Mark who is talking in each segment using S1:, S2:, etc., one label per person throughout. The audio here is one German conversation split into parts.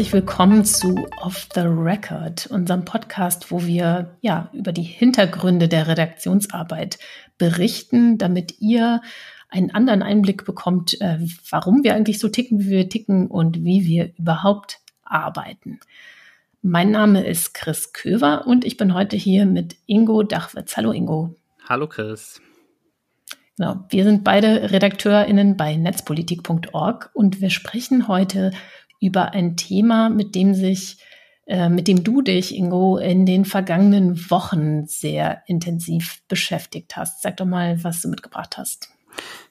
S1: Herzlich willkommen zu Off the Record, unserem Podcast, wo wir ja über die Hintergründe der Redaktionsarbeit berichten, damit ihr einen anderen Einblick bekommt, äh, warum wir eigentlich so ticken, wie wir ticken und wie wir überhaupt arbeiten. Mein Name ist Chris Köver und ich bin heute hier mit Ingo Dachwitz. Hallo Ingo.
S2: Hallo Chris.
S1: Genau, wir sind beide RedakteurInnen bei netzpolitik.org und wir sprechen heute über ein Thema, mit dem sich, äh, mit dem du dich, Ingo, in den vergangenen Wochen sehr intensiv beschäftigt hast. Sag doch mal, was du mitgebracht hast.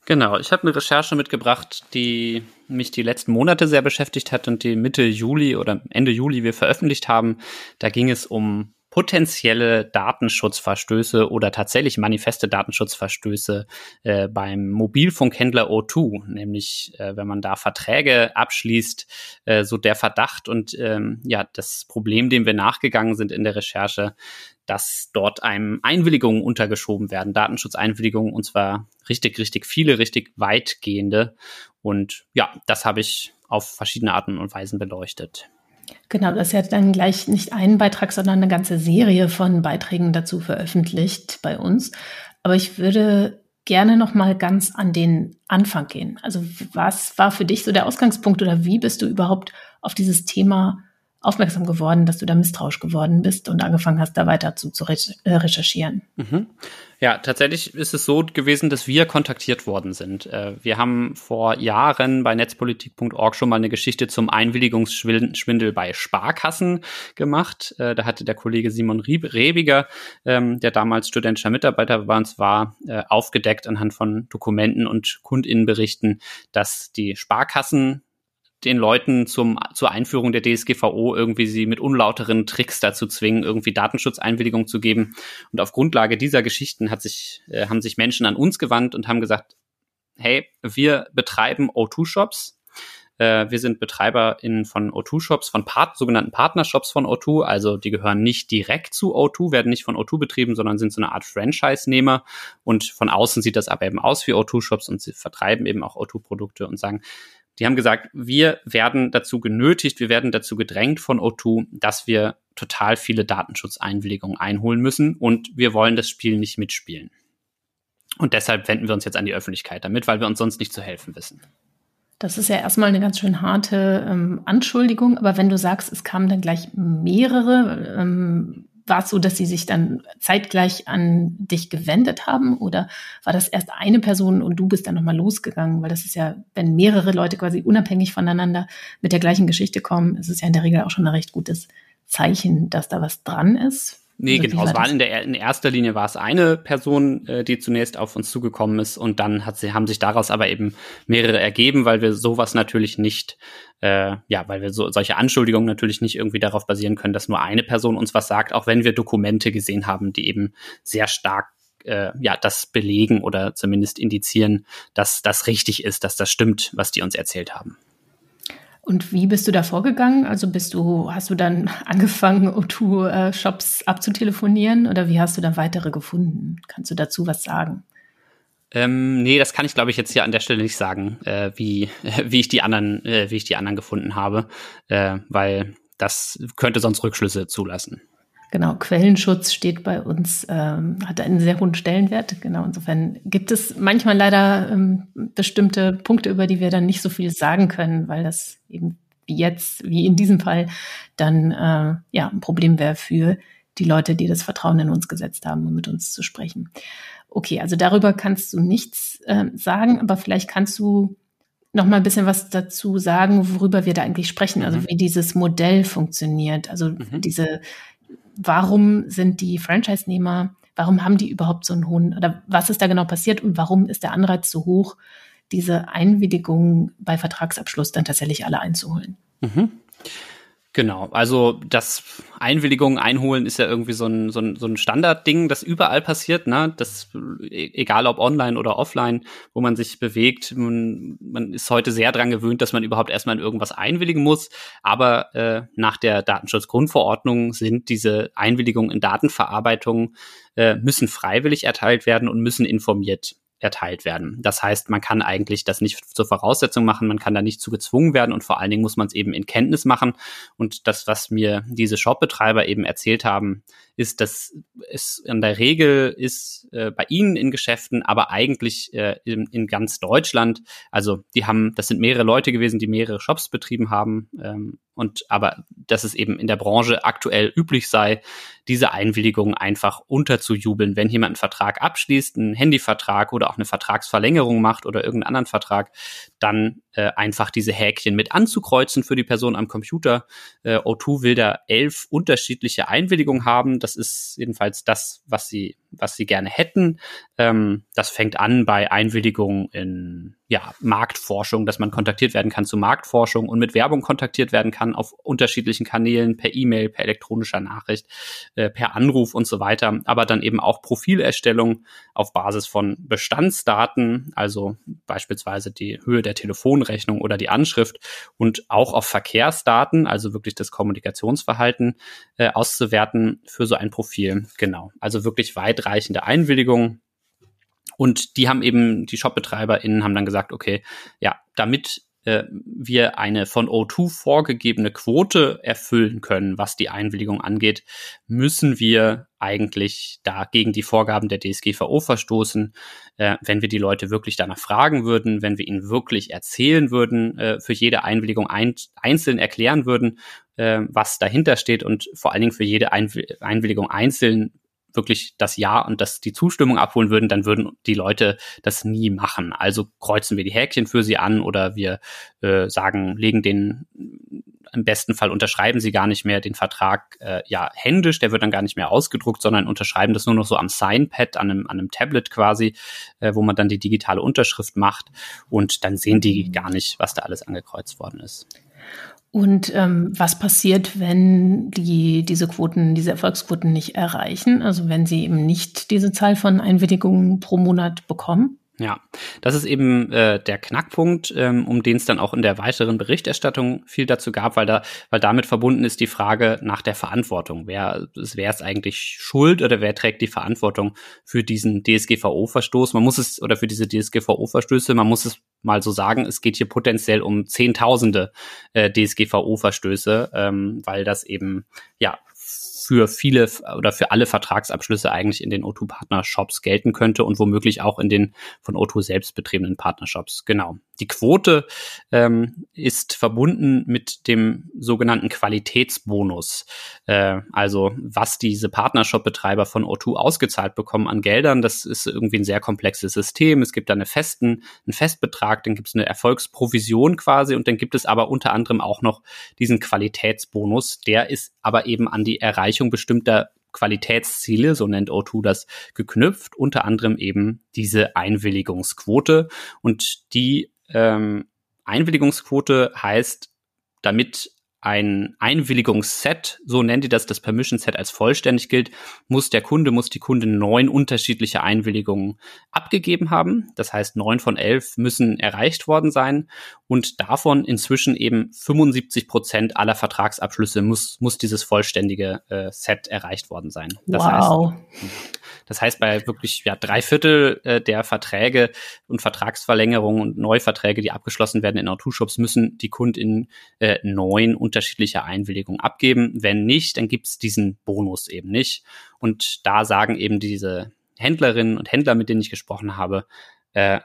S2: Genau, ich habe eine Recherche mitgebracht, die mich die letzten Monate sehr beschäftigt hat und die Mitte Juli oder Ende Juli wir veröffentlicht haben. Da ging es um potenzielle Datenschutzverstöße oder tatsächlich manifeste Datenschutzverstöße äh, beim Mobilfunkhändler O2, nämlich äh, wenn man da Verträge abschließt, äh, so der Verdacht und ähm, ja das Problem, dem wir nachgegangen sind in der Recherche, dass dort einem Einwilligungen untergeschoben werden, Datenschutzeinwilligungen und zwar richtig, richtig viele, richtig weitgehende und ja, das habe ich auf verschiedene Arten und Weisen beleuchtet.
S1: Genau, das ja dann gleich nicht ein Beitrag, sondern eine ganze Serie von Beiträgen dazu veröffentlicht bei uns. Aber ich würde gerne noch mal ganz an den Anfang gehen. Also was war für dich so der Ausgangspunkt oder wie bist du überhaupt auf dieses Thema aufmerksam geworden, dass du da misstrauisch geworden bist und angefangen hast, da weiter zu, zu äh, recherchieren.
S2: Mhm. Ja, tatsächlich ist es so gewesen, dass wir kontaktiert worden sind. Äh, wir haben vor Jahren bei netzpolitik.org schon mal eine Geschichte zum Einwilligungsschwindel bei Sparkassen gemacht. Äh, da hatte der Kollege Simon Rebiger, ähm, der damals studentischer Mitarbeiter bei uns war, aufgedeckt anhand von Dokumenten und Kundinnenberichten, dass die Sparkassen den Leuten zum, zur Einführung der DSGVO irgendwie sie mit unlauteren Tricks dazu zwingen, irgendwie Datenschutzeinwilligung zu geben. Und auf Grundlage dieser Geschichten hat sich, äh, haben sich Menschen an uns gewandt und haben gesagt, hey, wir betreiben O2-Shops. Äh, wir sind BetreiberInnen von O2-Shops, von Part sogenannten Partnershops von O2. Also die gehören nicht direkt zu O2, werden nicht von O2 betrieben, sondern sind so eine Art Franchise-Nehmer. Und von außen sieht das aber eben aus wie O2-Shops und sie vertreiben eben auch O2-Produkte und sagen, die haben gesagt, wir werden dazu genötigt, wir werden dazu gedrängt von O2, dass wir total viele Datenschutzeinwilligungen einholen müssen und wir wollen das Spiel nicht mitspielen. Und deshalb wenden wir uns jetzt an die Öffentlichkeit damit, weil wir uns sonst nicht zu helfen wissen.
S1: Das ist ja erstmal eine ganz schön harte ähm, Anschuldigung, aber wenn du sagst, es kamen dann gleich mehrere, ähm, war es so, dass sie sich dann zeitgleich an dich gewendet haben oder war das erst eine Person und du bist dann nochmal losgegangen? Weil das ist ja, wenn mehrere Leute quasi unabhängig voneinander mit der gleichen Geschichte kommen, ist es ja in der Regel auch schon ein recht gutes Zeichen, dass da was dran ist.
S2: Nee, genau. Es war in, der, in erster Linie war es eine Person, äh, die zunächst auf uns zugekommen ist und dann hat sie, haben sich daraus aber eben mehrere ergeben, weil wir sowas natürlich nicht, äh, ja, weil wir so, solche Anschuldigungen natürlich nicht irgendwie darauf basieren können, dass nur eine Person uns was sagt, auch wenn wir Dokumente gesehen haben, die eben sehr stark äh, ja, das belegen oder zumindest indizieren, dass das richtig ist, dass das stimmt, was die uns erzählt haben.
S1: Und wie bist du da vorgegangen? Also bist du, hast du dann angefangen, O2-Shops abzutelefonieren oder wie hast du dann weitere gefunden? Kannst du dazu was sagen?
S2: Ähm, nee, das kann ich, glaube ich, jetzt hier an der Stelle nicht sagen, äh, wie, wie ich die anderen, äh, wie ich die anderen gefunden habe, äh, weil das könnte sonst Rückschlüsse zulassen.
S1: Genau, Quellenschutz steht bei uns, ähm, hat einen sehr hohen Stellenwert. Genau, insofern gibt es manchmal leider ähm, bestimmte Punkte, über die wir dann nicht so viel sagen können, weil das eben wie jetzt, wie in diesem Fall, dann äh, ja ein Problem wäre für die Leute, die das Vertrauen in uns gesetzt haben, um mit uns zu sprechen. Okay, also darüber kannst du nichts äh, sagen, aber vielleicht kannst du noch mal ein bisschen was dazu sagen, worüber wir da eigentlich sprechen, also mhm. wie dieses Modell funktioniert, also mhm. diese warum sind die Franchise-Nehmer, warum haben die überhaupt so einen hohen, oder was ist da genau passiert und warum ist der Anreiz so hoch, diese Einwilligung bei Vertragsabschluss dann tatsächlich alle einzuholen?
S2: Mhm. Genau, also das Einwilligung einholen ist ja irgendwie so ein, so ein, so ein Standardding, das überall passiert, ne? Das, e, egal ob online oder offline, wo man sich bewegt. Man, man ist heute sehr dran gewöhnt, dass man überhaupt erstmal in irgendwas einwilligen muss. Aber äh, nach der Datenschutzgrundverordnung sind diese Einwilligungen in Datenverarbeitung äh, müssen freiwillig erteilt werden und müssen informiert erteilt werden. Das heißt, man kann eigentlich das nicht zur Voraussetzung machen, man kann da nicht zu gezwungen werden und vor allen Dingen muss man es eben in Kenntnis machen. Und das, was mir diese Shopbetreiber eben erzählt haben, ist, dass es in der Regel ist äh, bei ihnen in Geschäften, aber eigentlich äh, in, in ganz Deutschland. Also die haben, das sind mehrere Leute gewesen, die mehrere Shops betrieben haben. Ähm, und aber dass es eben in der Branche aktuell üblich sei, diese Einwilligung einfach unterzujubeln, wenn jemand einen Vertrag abschließt, einen Handyvertrag oder auch eine Vertragsverlängerung macht oder irgendeinen anderen Vertrag, dann äh, einfach diese Häkchen mit anzukreuzen für die Person am Computer. Äh, O2 will da elf unterschiedliche Einwilligungen haben. Das ist jedenfalls das, was sie, was sie gerne hätten. Ähm, das fängt an bei Einwilligungen in ja, Marktforschung, dass man kontaktiert werden kann zu Marktforschung und mit Werbung kontaktiert werden kann auf unterschiedlichen Kanälen, per E-Mail, per elektronischer Nachricht, äh, per Anruf und so weiter, aber dann eben auch Profilerstellung auf Basis von Bestandsdaten, also beispielsweise die Höhe der Telefonrechnung oder die Anschrift und auch auf Verkehrsdaten, also wirklich das Kommunikationsverhalten äh, auszuwerten für so ein Profil. Genau, also wirklich weitreichende Einwilligungen und die haben eben, die ShopbetreiberInnen haben dann gesagt, okay, ja, damit äh, wir eine von O2 vorgegebene Quote erfüllen können, was die Einwilligung angeht, müssen wir eigentlich da gegen die Vorgaben der DSGVO verstoßen. Äh, wenn wir die Leute wirklich danach fragen würden, wenn wir ihnen wirklich erzählen würden, äh, für jede Einwilligung ein, einzeln erklären würden, äh, was dahinter steht und vor allen Dingen für jede Einwilligung einzeln wirklich das Ja und das die Zustimmung abholen würden, dann würden die Leute das nie machen. Also kreuzen wir die Häkchen für sie an oder wir äh, sagen, legen den im besten Fall unterschreiben sie gar nicht mehr den Vertrag äh, ja händisch, der wird dann gar nicht mehr ausgedruckt, sondern unterschreiben das nur noch so am Signpad, an einem, an einem Tablet quasi, äh, wo man dann die digitale Unterschrift macht und dann sehen die gar nicht, was da alles angekreuzt worden ist.
S1: Und ähm, was passiert, wenn die diese Quoten, diese Erfolgsquoten nicht erreichen? Also wenn sie eben nicht diese Zahl von Einwilligungen pro Monat bekommen?
S2: Ja, das ist eben äh, der Knackpunkt, ähm, um den es dann auch in der weiteren Berichterstattung viel dazu gab, weil da, weil damit verbunden ist die Frage nach der Verantwortung. Wer, wer ist eigentlich schuld oder wer trägt die Verantwortung für diesen DSGVO-Verstoß? Man muss es, oder für diese DSGVO-Verstöße, man muss es mal so sagen, es geht hier potenziell um Zehntausende äh, DSGVO-Verstöße, ähm, weil das eben ja für viele oder für alle Vertragsabschlüsse eigentlich in den O2-Partner-Shops gelten könnte und womöglich auch in den von O2 selbst betriebenen Partnershops. Genau. Die Quote ähm, ist verbunden mit dem sogenannten Qualitätsbonus. Äh, also was diese Partnershop-Betreiber von O2 ausgezahlt bekommen an Geldern, das ist irgendwie ein sehr komplexes System. Es gibt da eine festen, einen Festbetrag, dann gibt es eine Erfolgsprovision quasi und dann gibt es aber unter anderem auch noch diesen Qualitätsbonus. Der ist aber eben an die Erreichung Erreichung bestimmter Qualitätsziele, so nennt O2 das, geknüpft, unter anderem eben diese Einwilligungsquote. Und die ähm, Einwilligungsquote heißt, damit ein Einwilligungsset, so nennt ihr das, das Permission Set als vollständig gilt, muss der Kunde, muss die Kunde neun unterschiedliche Einwilligungen abgegeben haben. Das heißt, neun von elf müssen erreicht worden sein und davon inzwischen eben 75 Prozent aller Vertragsabschlüsse muss, muss dieses vollständige äh, Set erreicht worden sein. Das
S1: wow.
S2: Heißt, das heißt, bei wirklich ja, drei Viertel äh, der Verträge und Vertragsverlängerungen und Neuverträge, die abgeschlossen werden in Autoshops, müssen die KundInnen äh, neun unterschiedliche Einwilligungen abgeben. Wenn nicht, dann gibt's diesen Bonus eben nicht. Und da sagen eben diese Händlerinnen und Händler, mit denen ich gesprochen habe, äh,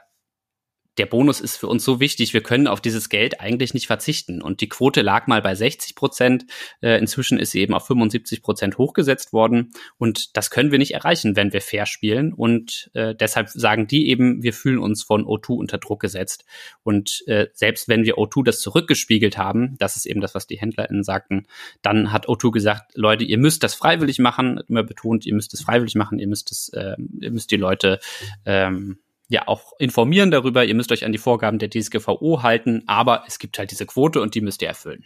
S2: der Bonus ist für uns so wichtig, wir können auf dieses Geld eigentlich nicht verzichten. Und die Quote lag mal bei 60 Prozent. Äh, inzwischen ist sie eben auf 75 Prozent hochgesetzt worden. Und das können wir nicht erreichen, wenn wir fair spielen. Und äh, deshalb sagen die eben, wir fühlen uns von O2 unter Druck gesetzt. Und äh, selbst wenn wir O2 das zurückgespiegelt haben, das ist eben das, was die HändlerInnen sagten, dann hat O2 gesagt, Leute, ihr müsst das freiwillig machen. Immer betont, ihr müsst es freiwillig machen, ihr müsst es, äh, ihr müsst die Leute ähm, ja auch informieren darüber. Ihr müsst euch an die Vorgaben der DSGVO halten, aber es gibt halt diese Quote und die müsst ihr erfüllen.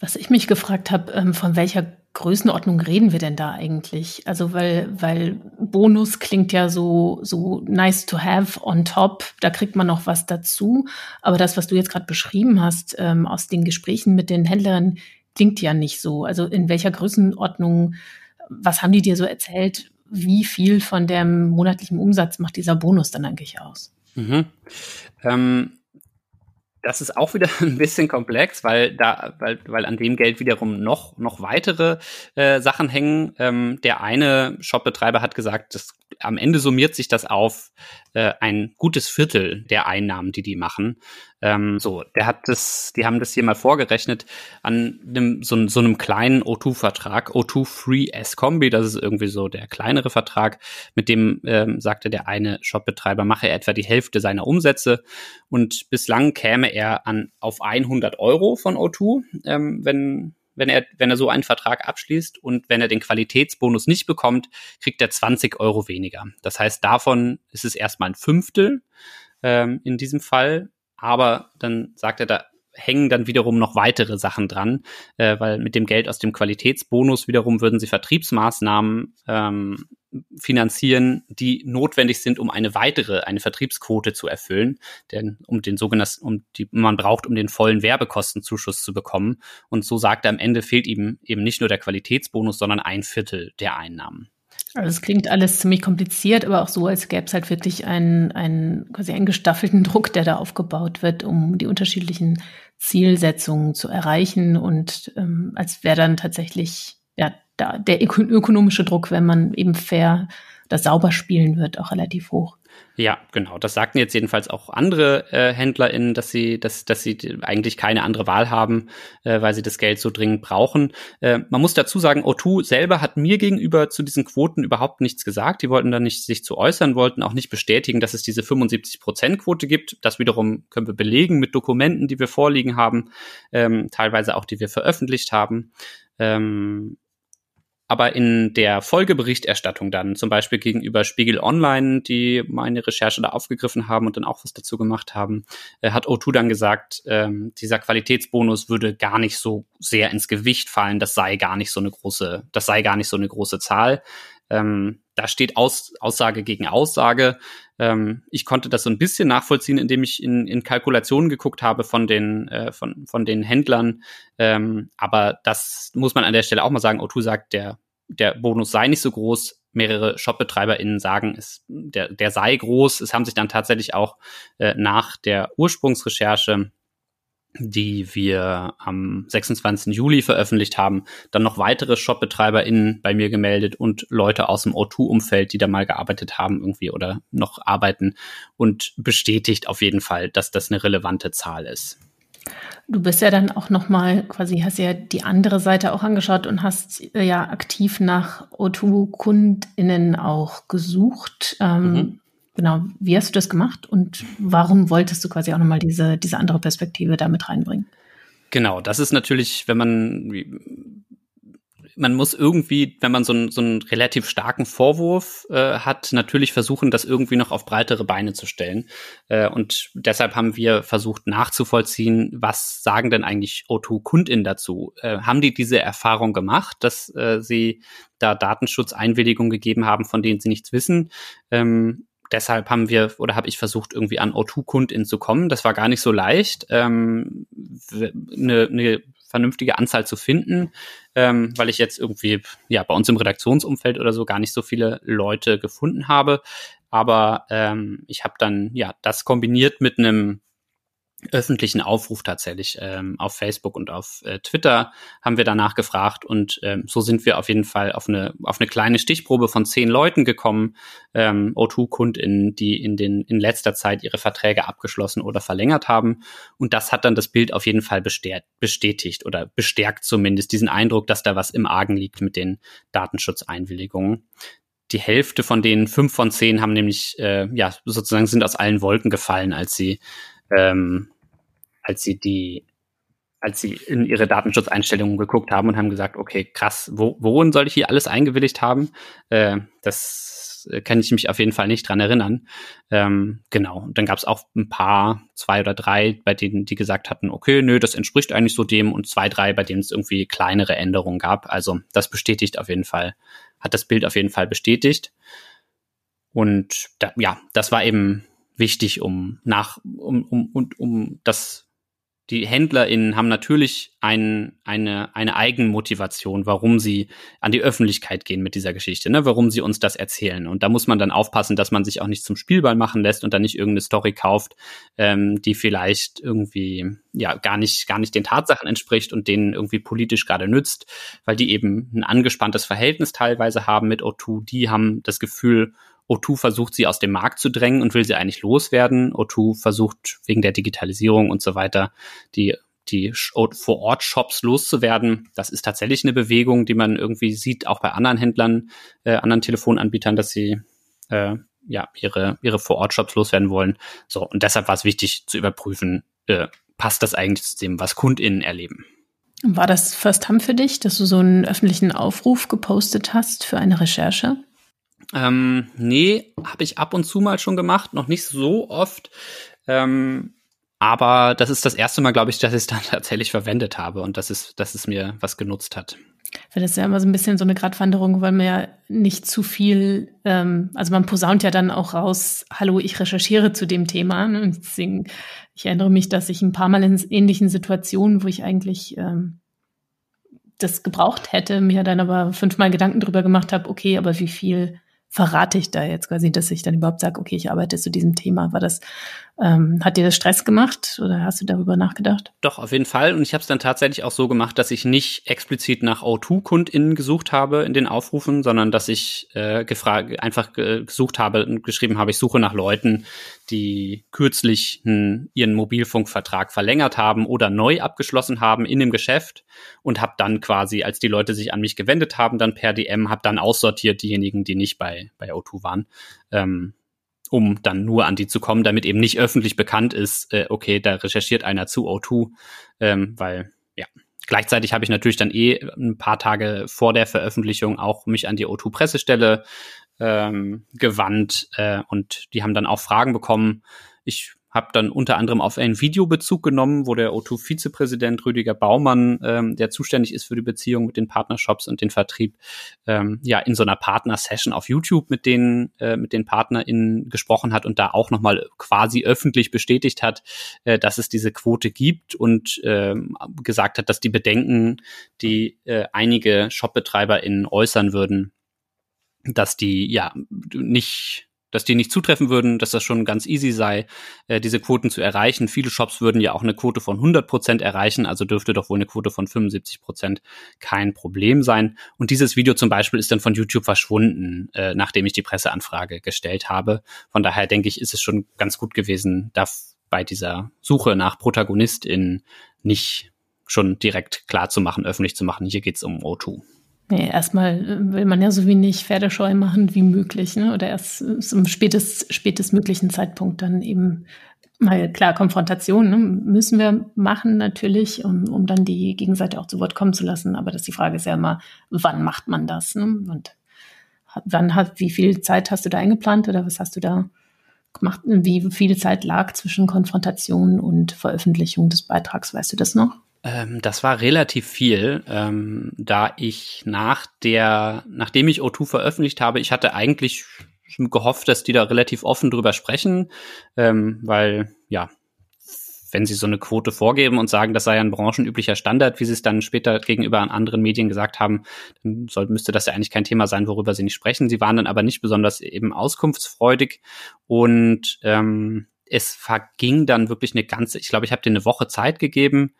S1: Was ich mich gefragt habe, ähm, von welcher Größenordnung reden wir denn da eigentlich? Also weil, weil Bonus klingt ja so, so nice to have on top, da kriegt man noch was dazu. Aber das, was du jetzt gerade beschrieben hast, ähm, aus den Gesprächen mit den Händlern, klingt ja nicht so. Also in welcher Größenordnung, was haben die dir so erzählt? Wie viel von dem monatlichen Umsatz macht dieser Bonus dann eigentlich aus?
S2: Mhm. Ähm, das ist auch wieder ein bisschen komplex, weil da, weil, weil an dem Geld wiederum noch noch weitere äh, Sachen hängen. Ähm, der eine Shopbetreiber hat gesagt, dass am Ende summiert sich das auf äh, ein gutes Viertel der Einnahmen, die die machen. Ähm, so, der hat das, die haben das hier mal vorgerechnet an einem, so, so einem kleinen O2-Vertrag, O2 Free S-Kombi, das ist irgendwie so der kleinere Vertrag, mit dem ähm, sagte der eine Shopbetreiber, mache er etwa die Hälfte seiner Umsätze und bislang käme er an auf 100 Euro von O2, ähm, wenn wenn er, wenn er so einen Vertrag abschließt und wenn er den Qualitätsbonus nicht bekommt, kriegt er 20 Euro weniger. Das heißt, davon ist es erstmal ein Fünftel ähm, in diesem Fall. Aber dann sagt er, da hängen dann wiederum noch weitere Sachen dran, äh, weil mit dem Geld aus dem Qualitätsbonus wiederum würden sie Vertriebsmaßnahmen ähm, finanzieren, die notwendig sind, um eine weitere, eine Vertriebsquote zu erfüllen, denn um den sogenannten, um die man braucht, um den vollen Werbekostenzuschuss zu bekommen. Und so sagt er am Ende fehlt ihm eben nicht nur der Qualitätsbonus, sondern ein Viertel der Einnahmen.
S1: Also es klingt alles ziemlich kompliziert, aber auch so, als gäbe es halt wirklich einen, einen quasi einen gestaffelten Druck, der da aufgebaut wird, um die unterschiedlichen Zielsetzungen zu erreichen und ähm, als wäre dann tatsächlich ja da der ökonomische Druck, wenn man eben fair das sauber spielen wird, auch relativ hoch.
S2: Ja, genau. Das sagten jetzt jedenfalls auch andere äh, HändlerInnen, dass sie, dass, dass sie eigentlich keine andere Wahl haben, äh, weil sie das Geld so dringend brauchen. Äh, man muss dazu sagen, O2 selber hat mir gegenüber zu diesen Quoten überhaupt nichts gesagt. Die wollten da nicht sich zu äußern, wollten auch nicht bestätigen, dass es diese 75-Prozent-Quote gibt. Das wiederum können wir belegen mit Dokumenten, die wir vorliegen haben, ähm, teilweise auch die wir veröffentlicht haben. Ähm, aber in der Folgeberichterstattung dann, zum Beispiel gegenüber Spiegel Online, die meine Recherche da aufgegriffen haben und dann auch was dazu gemacht haben, äh, hat O2 dann gesagt, äh, dieser Qualitätsbonus würde gar nicht so sehr ins Gewicht fallen, das sei gar nicht so eine große, das sei gar nicht so eine große Zahl. Ähm, da steht Aus, Aussage gegen Aussage. Ähm, ich konnte das so ein bisschen nachvollziehen, indem ich in, in Kalkulationen geguckt habe von den, äh, von, von den Händlern. Ähm, aber das muss man an der Stelle auch mal sagen. O2 sagt, der der Bonus sei nicht so groß. Mehrere ShopbetreiberInnen sagen, es, der, der sei groß. Es haben sich dann tatsächlich auch äh, nach der Ursprungsrecherche die wir am 26. Juli veröffentlicht haben, dann noch weitere ShopbetreiberInnen bei mir gemeldet und Leute aus dem O2-Umfeld, die da mal gearbeitet haben irgendwie oder noch arbeiten und bestätigt auf jeden Fall, dass das eine relevante Zahl ist.
S1: Du bist ja dann auch noch mal quasi hast ja die andere Seite auch angeschaut und hast äh, ja aktiv nach O2-KundInnen auch gesucht. Ähm, mhm. Genau, wie hast du das gemacht und warum wolltest du quasi auch noch mal diese diese andere Perspektive da mit reinbringen?
S2: Genau, das ist natürlich, wenn man man muss irgendwie, wenn man so, einen so einen relativ starken Vorwurf äh, hat, natürlich versuchen, das irgendwie noch auf breitere Beine zu stellen. Äh, und deshalb haben wir versucht nachzuvollziehen, was sagen denn eigentlich O2-KundInnen dazu? Äh, haben die diese Erfahrung gemacht, dass äh, sie da Datenschutzeinwilligungen gegeben haben, von denen sie nichts wissen? Ähm, deshalb haben wir oder habe ich versucht, irgendwie an O2-KundInnen zu kommen. Das war gar nicht so leicht. Ähm, eine, eine vernünftige Anzahl zu finden, ähm, weil ich jetzt irgendwie ja bei uns im Redaktionsumfeld oder so gar nicht so viele Leute gefunden habe. Aber ähm, ich habe dann ja das kombiniert mit einem öffentlichen Aufruf tatsächlich ähm, auf Facebook und auf äh, Twitter haben wir danach gefragt und ähm, so sind wir auf jeden Fall auf eine auf eine kleine Stichprobe von zehn Leuten gekommen, ähm, O2-KundInnen, die in den in letzter Zeit ihre Verträge abgeschlossen oder verlängert haben. Und das hat dann das Bild auf jeden Fall bestätigt oder bestärkt zumindest diesen Eindruck, dass da was im Argen liegt mit den Datenschutzeinwilligungen. Die Hälfte von denen, fünf von zehn, haben nämlich äh, ja sozusagen sind aus allen Wolken gefallen, als sie ähm, als sie die, als sie in ihre Datenschutzeinstellungen geguckt haben und haben gesagt, okay, krass, wo, worin soll ich hier alles eingewilligt haben? Äh, das kann ich mich auf jeden Fall nicht dran erinnern. Ähm, genau. Und dann gab es auch ein paar, zwei oder drei, bei denen die gesagt hatten, okay, nö, das entspricht eigentlich so dem und zwei, drei, bei denen es irgendwie kleinere Änderungen gab. Also das bestätigt auf jeden Fall, hat das Bild auf jeden Fall bestätigt. Und da, ja, das war eben wichtig, um nach, um, um, um, um das die HändlerInnen haben natürlich ein, eine, eine Eigenmotivation, warum sie an die Öffentlichkeit gehen mit dieser Geschichte, ne? warum sie uns das erzählen. Und da muss man dann aufpassen, dass man sich auch nicht zum Spielball machen lässt und dann nicht irgendeine Story kauft, ähm, die vielleicht irgendwie ja gar nicht, gar nicht den Tatsachen entspricht und denen irgendwie politisch gerade nützt, weil die eben ein angespanntes Verhältnis teilweise haben mit O2. Die haben das Gefühl, O2 versucht sie aus dem Markt zu drängen und will sie eigentlich loswerden. O2 versucht wegen der Digitalisierung und so weiter die die Vor-Ort-Shops loszuwerden. Das ist tatsächlich eine Bewegung, die man irgendwie sieht, auch bei anderen Händlern, äh, anderen Telefonanbietern, dass sie äh, ja ihre ihre Vor-Ort-Shops loswerden wollen. So und deshalb war es wichtig zu überprüfen, äh, passt das eigentlich zu dem, was KundInnen erleben.
S1: War das First Time für dich, dass du so einen öffentlichen Aufruf gepostet hast für eine Recherche?
S2: Ähm, nee, habe ich ab und zu mal schon gemacht, noch nicht so oft. Ähm, aber das ist das erste Mal, glaube ich, dass ich es dann tatsächlich verwendet habe und dass es, dass es mir was genutzt hat.
S1: Das ist ja immer so ein bisschen so eine Gratwanderung, weil man ja nicht zu viel, ähm, also man posaunt ja dann auch raus, hallo, ich recherchiere zu dem Thema. Ne? Und deswegen, ich erinnere mich, dass ich ein paar Mal in ähnlichen Situationen, wo ich eigentlich ähm, das gebraucht hätte, mir dann aber fünfmal Gedanken drüber gemacht habe, okay, aber wie viel verrate ich da jetzt quasi, dass ich dann überhaupt sage, okay, ich arbeite zu diesem Thema. War das, ähm, hat dir das Stress gemacht oder hast du darüber nachgedacht?
S2: Doch, auf jeden Fall. Und ich habe es dann tatsächlich auch so gemacht, dass ich nicht explizit nach O2-KundInnen gesucht habe in den Aufrufen, sondern dass ich äh, einfach gesucht habe und geschrieben habe, ich suche nach Leuten, die kürzlich ihren Mobilfunkvertrag verlängert haben oder neu abgeschlossen haben in dem Geschäft und habe dann quasi, als die Leute sich an mich gewendet haben, dann per DM, habe dann aussortiert diejenigen, die nicht bei, bei O2 waren, ähm, um dann nur an die zu kommen, damit eben nicht öffentlich bekannt ist, äh, okay, da recherchiert einer zu O2, ähm, weil ja, Gleichzeitig habe ich natürlich dann eh ein paar Tage vor der Veröffentlichung auch mich an die O2-Pressestelle ähm, gewandt äh, und die haben dann auch Fragen bekommen. Ich habe dann unter anderem auf einen Videobezug genommen, wo der O2-Vizepräsident Rüdiger Baumann, ähm, der zuständig ist für die Beziehung mit den Partnershops und den Vertrieb, ähm, ja in so einer Partner-Session auf YouTube mit den äh, mit den PartnerInnen gesprochen hat und da auch nochmal quasi öffentlich bestätigt hat, äh, dass es diese Quote gibt und äh, gesagt hat, dass die Bedenken, die äh, einige ShopbetreiberInnen äußern würden, dass die ja nicht dass die nicht zutreffen würden, dass das schon ganz easy sei, äh, diese Quoten zu erreichen. Viele Shops würden ja auch eine Quote von 100 Prozent erreichen, also dürfte doch wohl eine Quote von 75 Prozent kein Problem sein. Und dieses Video zum Beispiel ist dann von YouTube verschwunden, äh, nachdem ich die Presseanfrage gestellt habe. Von daher denke ich, ist es schon ganz gut gewesen, da bei dieser Suche nach ProtagonistInnen nicht schon direkt klar zu machen, öffentlich zu machen, hier geht's um O2.
S1: Nee, erstmal äh, will man ja so wenig Pferdescheu machen wie möglich, ne? Oder erst zum spätest, spätestmöglichen Zeitpunkt dann eben mal klar, Konfrontation ne? müssen wir machen natürlich, um, um dann die Gegenseite auch zu Wort kommen zu lassen. Aber das die Frage ist ja immer, wann macht man das? Ne? Und wann hat, wie viel Zeit hast du da eingeplant oder was hast du da gemacht? Wie viel Zeit lag zwischen Konfrontation und Veröffentlichung des Beitrags? Weißt du das noch?
S2: Ähm, das war relativ viel, ähm, da ich nach der, nachdem ich O2 veröffentlicht habe, ich hatte eigentlich gehofft, dass die da relativ offen drüber sprechen, ähm, weil ja, wenn sie so eine Quote vorgeben und sagen, das sei ein branchenüblicher Standard, wie sie es dann später gegenüber an anderen Medien gesagt haben, dann soll, müsste das ja eigentlich kein Thema sein, worüber sie nicht sprechen. Sie waren dann aber nicht besonders eben auskunftsfreudig und ähm, es verging dann wirklich eine ganze, ich glaube, ich habe dir eine Woche Zeit gegeben,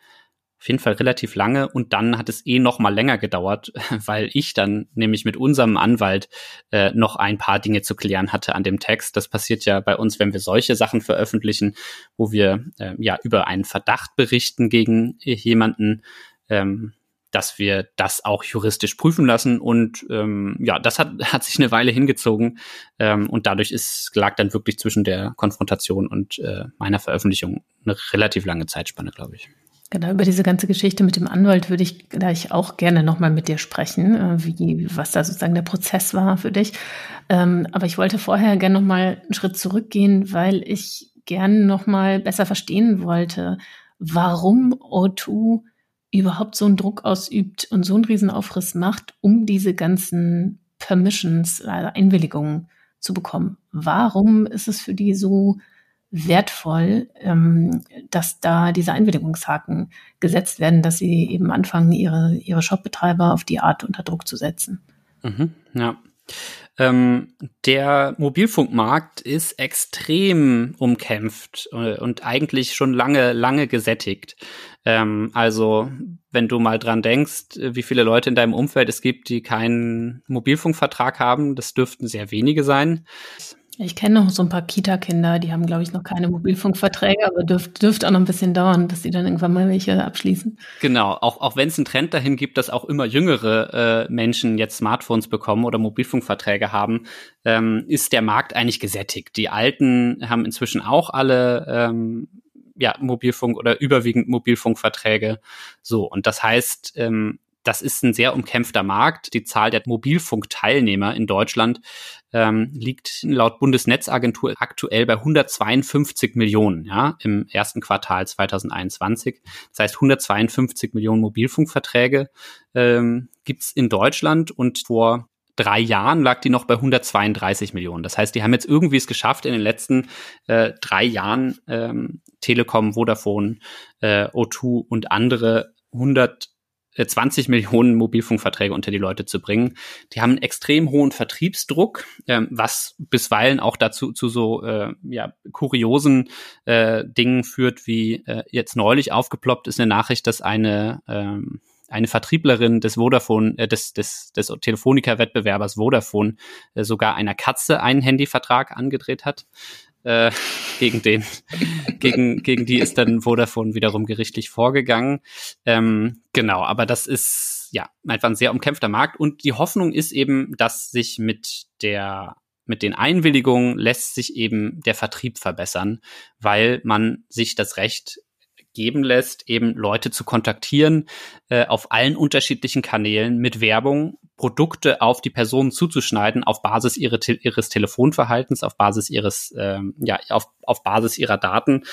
S2: auf jeden Fall relativ lange und dann hat es eh noch mal länger gedauert, weil ich dann nämlich mit unserem Anwalt äh, noch ein paar Dinge zu klären hatte an dem Text. Das passiert ja bei uns, wenn wir solche Sachen veröffentlichen, wo wir äh, ja über einen Verdacht berichten gegen jemanden. Ähm, dass wir das auch juristisch prüfen lassen. Und ähm, ja, das hat, hat sich eine Weile hingezogen. Ähm, und dadurch ist, lag dann wirklich zwischen der Konfrontation und äh, meiner Veröffentlichung eine relativ lange Zeitspanne, glaube ich.
S1: Genau, über diese ganze Geschichte mit dem Anwalt würde ich gleich auch gerne nochmal mit dir sprechen, äh, wie, was da sozusagen der Prozess war für dich. Ähm, aber ich wollte vorher gerne nochmal einen Schritt zurückgehen, weil ich gerne nochmal besser verstehen wollte, warum O2 überhaupt so einen Druck ausübt und so einen Riesenaufriss macht, um diese ganzen Permissions, also Einwilligungen zu bekommen. Warum ist es für die so wertvoll, ähm, dass da diese Einwilligungshaken gesetzt werden, dass sie eben anfangen, ihre, ihre Shopbetreiber auf die Art unter Druck zu setzen.
S2: Mhm, ja. Ähm, der Mobilfunkmarkt ist extrem umkämpft äh, und eigentlich schon lange, lange gesättigt. Ähm, also, wenn du mal dran denkst, wie viele Leute in deinem Umfeld es gibt, die keinen Mobilfunkvertrag haben, das dürften sehr wenige sein.
S1: Ich kenne noch so ein paar Kita-Kinder, die haben, glaube ich, noch keine Mobilfunkverträge, aber dürft, dürft auch noch ein bisschen dauern, bis sie dann irgendwann mal welche abschließen.
S2: Genau, auch, auch wenn es einen Trend dahin gibt, dass auch immer jüngere äh, Menschen jetzt Smartphones bekommen oder Mobilfunkverträge haben, ähm, ist der Markt eigentlich gesättigt. Die Alten haben inzwischen auch alle ähm, ja, Mobilfunk oder überwiegend Mobilfunkverträge. So, und das heißt, ähm, das ist ein sehr umkämpfter Markt. Die Zahl der Mobilfunkteilnehmer in Deutschland ähm, liegt laut Bundesnetzagentur aktuell bei 152 Millionen ja, im ersten Quartal 2021. Das heißt, 152 Millionen Mobilfunkverträge ähm, gibt in Deutschland und vor drei Jahren lag die noch bei 132 Millionen. Das heißt, die haben jetzt irgendwie es geschafft, in den letzten äh, drei Jahren ähm, Telekom, Vodafone, äh, O2 und andere 100 20 äh, Millionen Mobilfunkverträge unter die Leute zu bringen. Die haben einen extrem hohen Vertriebsdruck, ähm, was bisweilen auch dazu zu so äh, ja, kuriosen äh, Dingen führt, wie äh, jetzt neulich aufgeploppt ist eine Nachricht, dass eine ähm, eine Vertrieblerin des Vodafone, äh, des, des, des Telefonica-Wettbewerbers Vodafone äh, sogar einer Katze einen Handyvertrag angedreht hat äh, gegen den, gegen, gegen die ist dann Vodafone wiederum gerichtlich vorgegangen. Ähm, genau, aber das ist ja einfach ein sehr umkämpfter Markt und die Hoffnung ist eben, dass sich mit der mit den Einwilligungen lässt sich eben der Vertrieb verbessern, weil man sich das Recht geben lässt, eben Leute zu kontaktieren äh, auf allen unterschiedlichen Kanälen mit Werbung, Produkte auf die Personen zuzuschneiden auf Basis ihre, ihres Telefonverhaltens, auf Basis ihres, ähm, ja, auf, auf Basis ihrer Daten.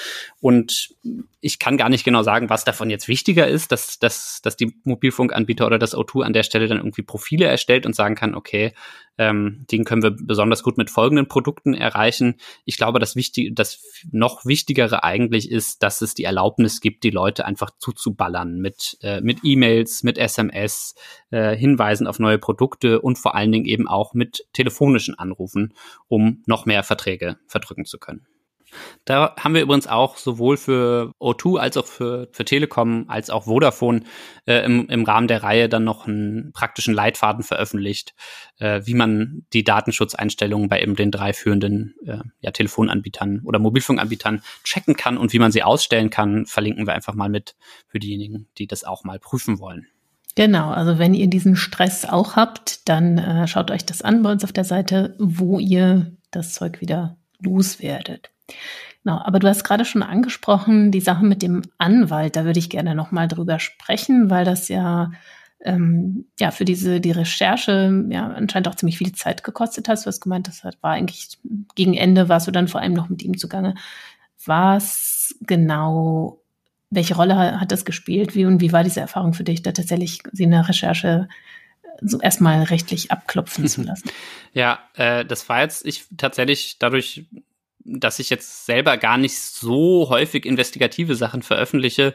S2: Und ich kann gar nicht genau sagen, was davon jetzt wichtiger ist, dass, dass, dass die Mobilfunkanbieter oder das O2 an der Stelle dann irgendwie Profile erstellt und sagen kann, okay, ähm, den können wir besonders gut mit folgenden Produkten erreichen. Ich glaube, das wichtig, das noch wichtigere eigentlich ist, dass es die Erlaubnis gibt, die Leute einfach zuzuballern mit äh, mit E-Mails, mit SMS, äh, Hinweisen auf neue Produkte und vor allen Dingen eben auch mit telefonischen Anrufen, um noch mehr Verträge verdrücken zu können. Da haben wir übrigens auch sowohl für O2 als auch für, für Telekom als auch Vodafone äh, im, im Rahmen der Reihe dann noch einen praktischen Leitfaden veröffentlicht, äh, wie man die Datenschutzeinstellungen bei eben den drei führenden äh, ja, Telefonanbietern oder Mobilfunkanbietern checken kann und wie man sie ausstellen kann, verlinken wir einfach mal mit für diejenigen, die das auch mal prüfen wollen.
S1: Genau, also wenn ihr diesen Stress auch habt, dann äh, schaut euch das an bei uns auf der Seite, wo ihr das Zeug wieder loswerdet. Genau, aber du hast gerade schon angesprochen, die Sache mit dem Anwalt, da würde ich gerne nochmal drüber sprechen, weil das ja, ähm, ja für diese, die Recherche ja anscheinend auch ziemlich viel Zeit gekostet hat. Du hast gemeint, das war eigentlich gegen Ende warst du dann vor allem noch mit ihm zugange. Was genau, welche Rolle hat das gespielt? Wie und wie war diese Erfahrung für dich, da tatsächlich sie in der Recherche so erstmal rechtlich abklopfen zu lassen.
S2: Ja, äh, das war jetzt ich tatsächlich dadurch dass ich jetzt selber gar nicht so häufig investigative Sachen veröffentliche,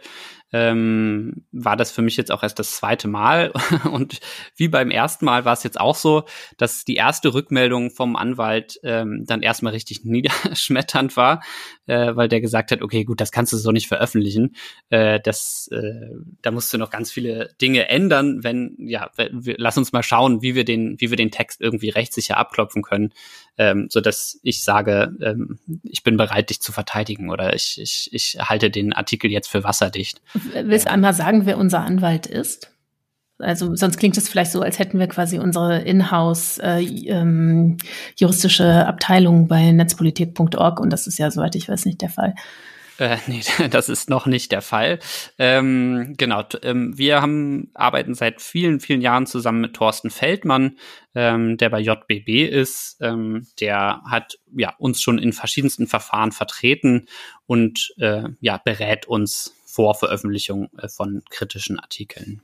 S2: ähm, war das für mich jetzt auch erst das zweite Mal. Und wie beim ersten Mal war es jetzt auch so, dass die erste Rückmeldung vom Anwalt ähm, dann erstmal richtig niederschmetternd war, äh, weil der gesagt hat, okay, gut, das kannst du so nicht veröffentlichen. Äh, das, äh, da musst du noch ganz viele Dinge ändern, wenn, ja, wir, lass uns mal schauen, wie wir den, wie wir den Text irgendwie rechtssicher abklopfen können, ähm, so dass ich sage, ähm, ich bin bereit, dich zu verteidigen oder ich, ich, ich halte den Artikel jetzt für wasserdicht.
S1: Willst du einmal sagen, wer unser Anwalt ist? Also sonst klingt es vielleicht so, als hätten wir quasi unsere Inhouse äh, ähm, juristische Abteilung bei netzpolitik.org und das ist ja, soweit ich weiß, nicht der Fall.
S2: Äh, nee, das ist noch nicht der Fall. Ähm, genau, ähm, wir haben, arbeiten seit vielen, vielen Jahren zusammen mit Thorsten Feldmann, ähm, der bei JBB ist. Ähm, der hat ja uns schon in verschiedensten Verfahren vertreten und äh, ja berät uns vor Veröffentlichung äh, von kritischen Artikeln.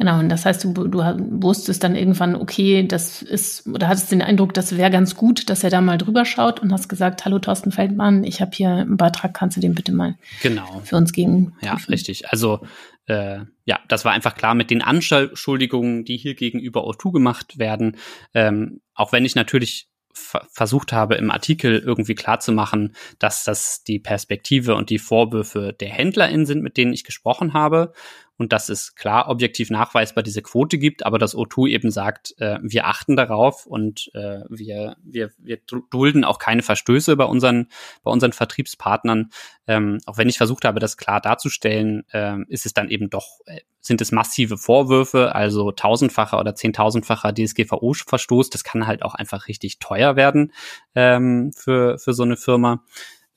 S1: Genau, und das heißt, du, du wusstest dann irgendwann, okay, das ist, oder hattest den Eindruck, das wäre ganz gut, dass er da mal drüber schaut und hast gesagt, hallo Thorsten Feldmann, ich habe hier einen Beitrag, kannst du den bitte mal
S2: genau.
S1: für uns gegen?
S2: Ja, richtig. Also äh, ja, das war einfach klar mit den Anschuldigungen, die hier gegenüber O2 gemacht werden. Ähm, auch wenn ich natürlich versucht habe, im Artikel irgendwie klarzumachen, dass das die Perspektive und die Vorwürfe der HändlerInnen sind, mit denen ich gesprochen habe und dass es klar objektiv nachweisbar diese Quote gibt, aber dass O2 eben sagt, äh, wir achten darauf und äh, wir, wir, wir dulden auch keine Verstöße bei unseren, bei unseren Vertriebspartnern. Ähm, auch wenn ich versucht habe, das klar darzustellen, äh, ist es dann eben doch, äh, sind es massive Vorwürfe, also tausendfacher oder zehntausendfacher DSGVO-Verstoß. Das kann halt auch einfach richtig teuer werden ähm, für, für so eine Firma.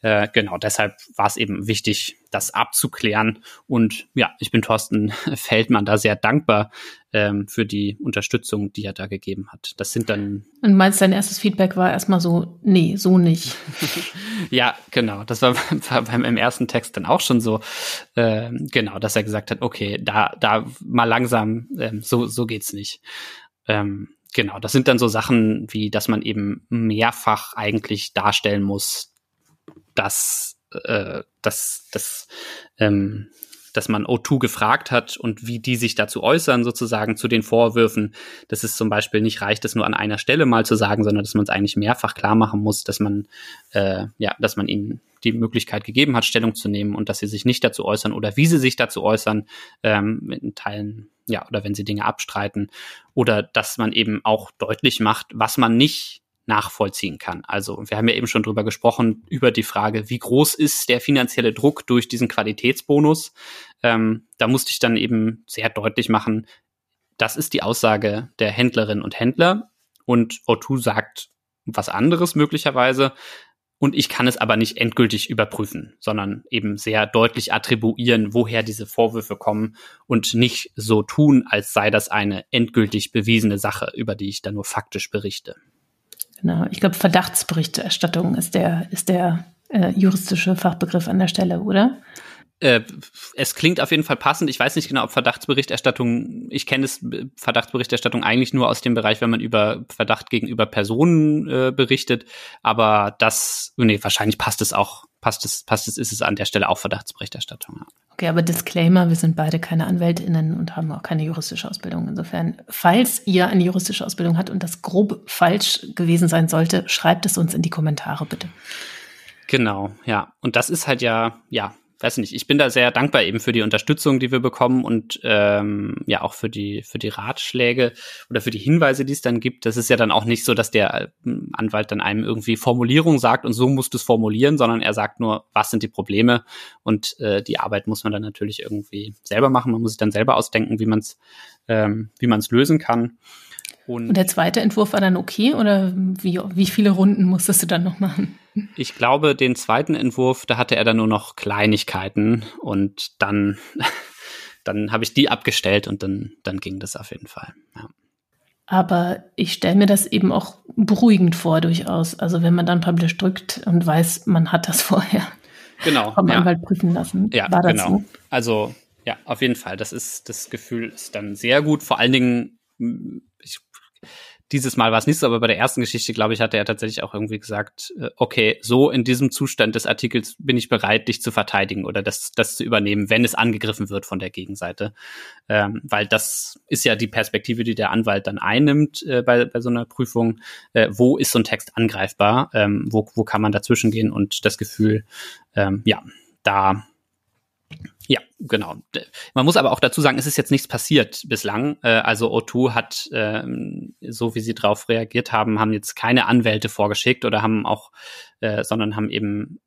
S2: Äh, genau, deshalb war es eben wichtig, das abzuklären. Und ja, ich bin Thorsten Feldmann da sehr dankbar ähm, für die Unterstützung, die er da gegeben hat. Das sind dann.
S1: Und meinst dein erstes Feedback war erstmal so, nee, so nicht.
S2: ja, genau. Das war, war beim im ersten Text dann auch schon so, äh, genau, dass er gesagt hat, okay, da, da mal langsam, ähm, so, so geht's nicht. Ähm, genau, das sind dann so Sachen wie, dass man eben mehrfach eigentlich darstellen muss, dass, äh, dass, dass, ähm, dass man O2 gefragt hat und wie die sich dazu äußern, sozusagen zu den Vorwürfen, dass es zum Beispiel nicht reicht, das nur an einer Stelle mal zu sagen, sondern dass man es eigentlich mehrfach klar machen muss, dass man, äh, ja, dass man ihnen die Möglichkeit gegeben hat, Stellung zu nehmen und dass sie sich nicht dazu äußern oder wie sie sich dazu äußern, ähm, in Teilen, ja, oder wenn sie Dinge abstreiten oder dass man eben auch deutlich macht, was man nicht nachvollziehen kann. Also wir haben ja eben schon drüber gesprochen, über die Frage, wie groß ist der finanzielle Druck durch diesen Qualitätsbonus. Ähm, da musste ich dann eben sehr deutlich machen, das ist die Aussage der Händlerinnen und Händler und O2 sagt was anderes möglicherweise. Und ich kann es aber nicht endgültig überprüfen, sondern eben sehr deutlich attribuieren, woher diese Vorwürfe kommen und nicht so tun, als sei das eine endgültig bewiesene Sache, über die ich dann nur faktisch berichte.
S1: Genau. Ich glaube, Verdachtsberichterstattung ist der, ist der äh, juristische Fachbegriff an der Stelle, oder?
S2: Äh, es klingt auf jeden Fall passend. Ich weiß nicht genau, ob Verdachtsberichterstattung, ich kenne es Verdachtsberichterstattung eigentlich nur aus dem Bereich, wenn man über Verdacht gegenüber Personen äh, berichtet. Aber das, nee, wahrscheinlich passt es auch, passt es, passt es, ist es an der Stelle auch Verdachtsberichterstattung. Ja.
S1: Okay, aber Disclaimer, wir sind beide keine AnwältInnen und haben auch keine juristische Ausbildung. Insofern, falls ihr eine juristische Ausbildung habt und das grob falsch gewesen sein sollte, schreibt es uns in die Kommentare bitte.
S2: Genau, ja. Und das ist halt ja, ja, weiß nicht, ich bin da sehr dankbar eben für die Unterstützung, die wir bekommen und ähm, ja auch für die für die Ratschläge oder für die Hinweise, die es dann gibt. Das ist ja dann auch nicht so, dass der äh, Anwalt dann einem irgendwie Formulierung sagt und so musst du es formulieren, sondern er sagt nur, was sind die Probleme und äh, die Arbeit muss man dann natürlich irgendwie selber machen. Man muss sich dann selber ausdenken, wie man es ähm, wie man es lösen kann.
S1: Und, und, der zweite Entwurf war dann okay oder wie, wie viele Runden musstest du dann noch machen?
S2: Ich glaube, den zweiten Entwurf, da hatte er dann nur noch Kleinigkeiten und dann, dann habe ich die abgestellt und dann, dann ging das auf jeden Fall. Ja.
S1: Aber ich stelle mir das eben auch beruhigend vor, durchaus. Also wenn man dann Publish drückt und weiß, man hat das vorher
S2: genau,
S1: vom ja. Anwalt prüfen lassen.
S2: Ja, War das genau. So? Also ja, auf jeden Fall. Das ist das Gefühl ist dann sehr gut. Vor allen Dingen dieses Mal war es nicht so, aber bei der ersten Geschichte, glaube ich, hatte er tatsächlich auch irgendwie gesagt, äh, okay, so in diesem Zustand des Artikels bin ich bereit, dich zu verteidigen oder das, das zu übernehmen, wenn es angegriffen wird von der Gegenseite. Ähm, weil das ist ja die Perspektive, die der Anwalt dann einnimmt äh, bei, bei so einer Prüfung. Äh, wo ist so ein Text angreifbar? Ähm, wo, wo kann man dazwischen gehen? Und das Gefühl, ähm, ja, da ja, genau. Man muss aber auch dazu sagen, es ist jetzt nichts passiert bislang. Äh, also O2 hat, ähm, so wie sie darauf reagiert haben, haben jetzt keine Anwälte vorgeschickt oder haben auch, äh, sondern haben eben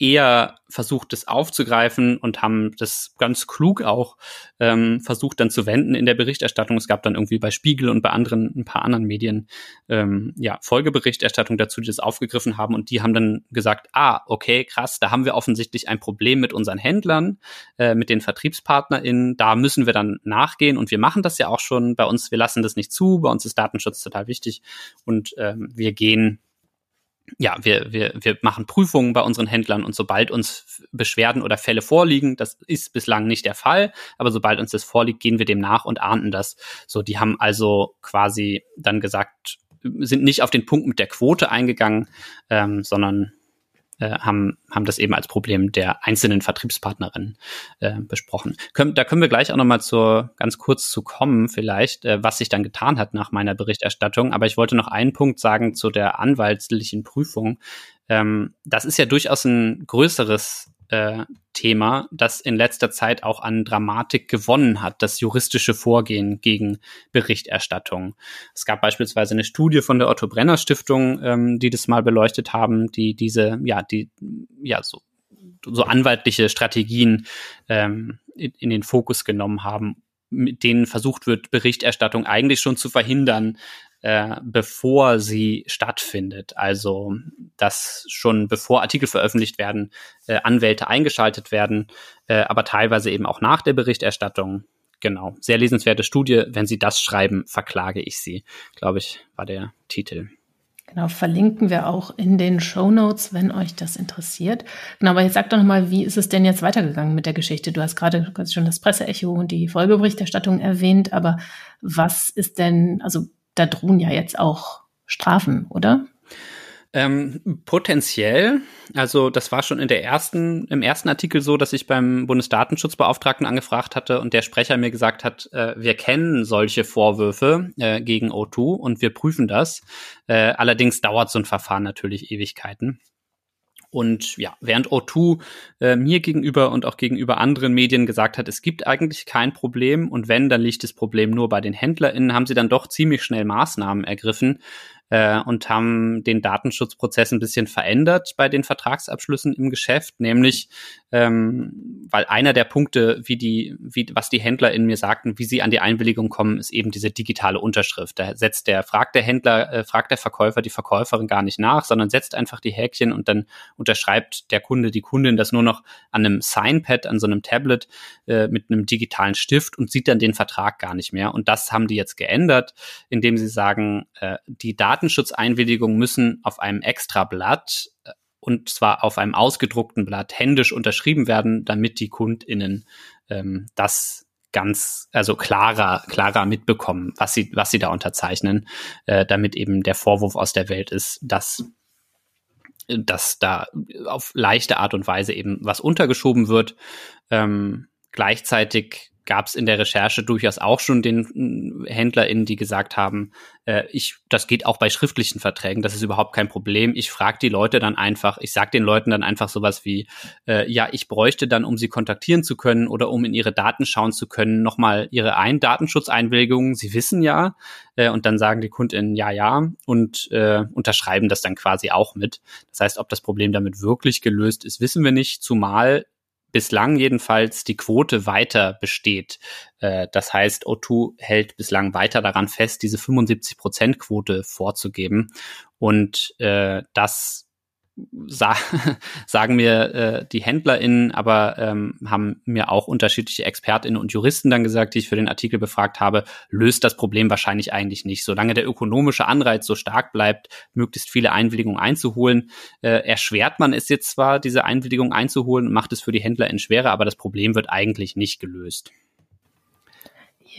S2: eher versucht, das aufzugreifen und haben das ganz klug auch ähm, versucht dann zu wenden in der Berichterstattung. Es gab dann irgendwie bei Spiegel und bei anderen, ein paar anderen Medien, ähm, ja, Folgeberichterstattung dazu, die das aufgegriffen haben. Und die haben dann gesagt, ah, okay, krass, da haben wir offensichtlich ein Problem mit unseren Händlern, äh, mit den VertriebspartnerInnen, da müssen wir dann nachgehen. Und wir machen das ja auch schon bei uns, wir lassen das nicht zu, bei uns ist Datenschutz total wichtig. Und ähm, wir gehen ja, wir, wir, wir machen Prüfungen bei unseren Händlern und sobald uns Beschwerden oder Fälle vorliegen, das ist bislang nicht der Fall, aber sobald uns das vorliegt, gehen wir dem nach und ahnden das. So, die haben also quasi dann gesagt, sind nicht auf den Punkt mit der Quote eingegangen, ähm, sondern äh, haben, haben das eben als Problem der einzelnen Vertriebspartnerinnen äh, besprochen. Können, da können wir gleich auch nochmal zur, ganz kurz zu kommen, vielleicht, äh, was sich dann getan hat nach meiner Berichterstattung. Aber ich wollte noch einen Punkt sagen zu der anwaltlichen Prüfung. Ähm, das ist ja durchaus ein größeres äh, Thema, das in letzter Zeit auch an Dramatik gewonnen hat, das juristische Vorgehen gegen Berichterstattung. Es gab beispielsweise eine Studie von der Otto Brenner Stiftung, ähm, die das mal beleuchtet haben, die diese, ja, die, ja, so, so anwaltliche Strategien ähm, in, in den Fokus genommen haben, mit denen versucht wird, Berichterstattung eigentlich schon zu verhindern, äh, bevor sie stattfindet. Also, dass schon bevor Artikel veröffentlicht werden, äh, Anwälte eingeschaltet werden, äh, aber teilweise eben auch nach der Berichterstattung. Genau. Sehr lesenswerte Studie. Wenn Sie das schreiben, verklage ich Sie, glaube ich, war der Titel.
S1: Genau, verlinken wir auch in den Show Notes, wenn euch das interessiert. Genau, aber jetzt sag doch nochmal, wie ist es denn jetzt weitergegangen mit der Geschichte? Du hast gerade schon das Presseecho und die Folgeberichterstattung erwähnt, aber was ist denn, also da drohen ja jetzt auch Strafen, oder?
S2: Ähm, potenziell, also das war schon in der ersten, im ersten Artikel so, dass ich beim Bundesdatenschutzbeauftragten angefragt hatte und der Sprecher mir gesagt hat, äh, wir kennen solche Vorwürfe äh, gegen O2 und wir prüfen das. Äh, allerdings dauert so ein Verfahren natürlich Ewigkeiten. Und ja, während O2 äh, mir gegenüber und auch gegenüber anderen Medien gesagt hat, es gibt eigentlich kein Problem und wenn, dann liegt das Problem nur bei den HändlerInnen, haben sie dann doch ziemlich schnell Maßnahmen ergriffen, äh, und haben den Datenschutzprozess ein bisschen verändert bei den Vertragsabschlüssen im Geschäft, nämlich ähm, weil einer der Punkte, wie die, wie was die Händler in mir sagten, wie sie an die Einwilligung kommen, ist eben diese digitale Unterschrift. Da setzt der, fragt der Händler, äh, fragt der Verkäufer die Verkäuferin gar nicht nach, sondern setzt einfach die Häkchen und dann unterschreibt der Kunde, die Kundin das nur noch an einem Signpad, an so einem Tablet äh, mit einem digitalen Stift und sieht dann den Vertrag gar nicht mehr. Und das haben die jetzt geändert, indem sie sagen, äh, die Datenschutzeinwilligungen müssen auf einem Extrablatt äh, und zwar auf einem ausgedruckten Blatt händisch unterschrieben werden, damit die KundInnen ähm, das ganz, also klarer, klarer mitbekommen, was sie, was sie da unterzeichnen, äh, damit eben der Vorwurf aus der Welt ist, dass dass da auf leichte Art und Weise eben was untergeschoben wird. Ähm, gleichzeitig gab es in der Recherche durchaus auch schon den äh, HändlerInnen, die gesagt haben, äh, ich, das geht auch bei schriftlichen Verträgen, das ist überhaupt kein Problem. Ich frage die Leute dann einfach, ich sage den Leuten dann einfach sowas wie, äh, ja, ich bräuchte dann, um sie kontaktieren zu können oder um in ihre Daten schauen zu können, nochmal ihre ein Datenschutzeinwilligung. Sie wissen ja, äh, und dann sagen die KundInnen ja, ja und äh, unterschreiben das dann quasi auch mit. Das heißt, ob das Problem damit wirklich gelöst ist, wissen wir nicht, zumal bislang jedenfalls die Quote weiter besteht. Äh, das heißt, O2 hält bislang weiter daran fest, diese 75-Prozent-Quote vorzugeben. Und äh, das sa sagen mir äh, die HändlerInnen, aber ähm, haben mir auch unterschiedliche ExpertInnen und Juristen dann gesagt, die ich für den Artikel befragt habe, löst das Problem wahrscheinlich eigentlich nicht. Solange der ökonomische Anreiz so stark bleibt, möglichst viele Einwilligungen einzuholen, äh, erschwert man es jetzt zwar, diese Einwilligung einzuholen macht es für die HändlerInnen schwerer, aber das Problem wird eigentlich nicht gelöst.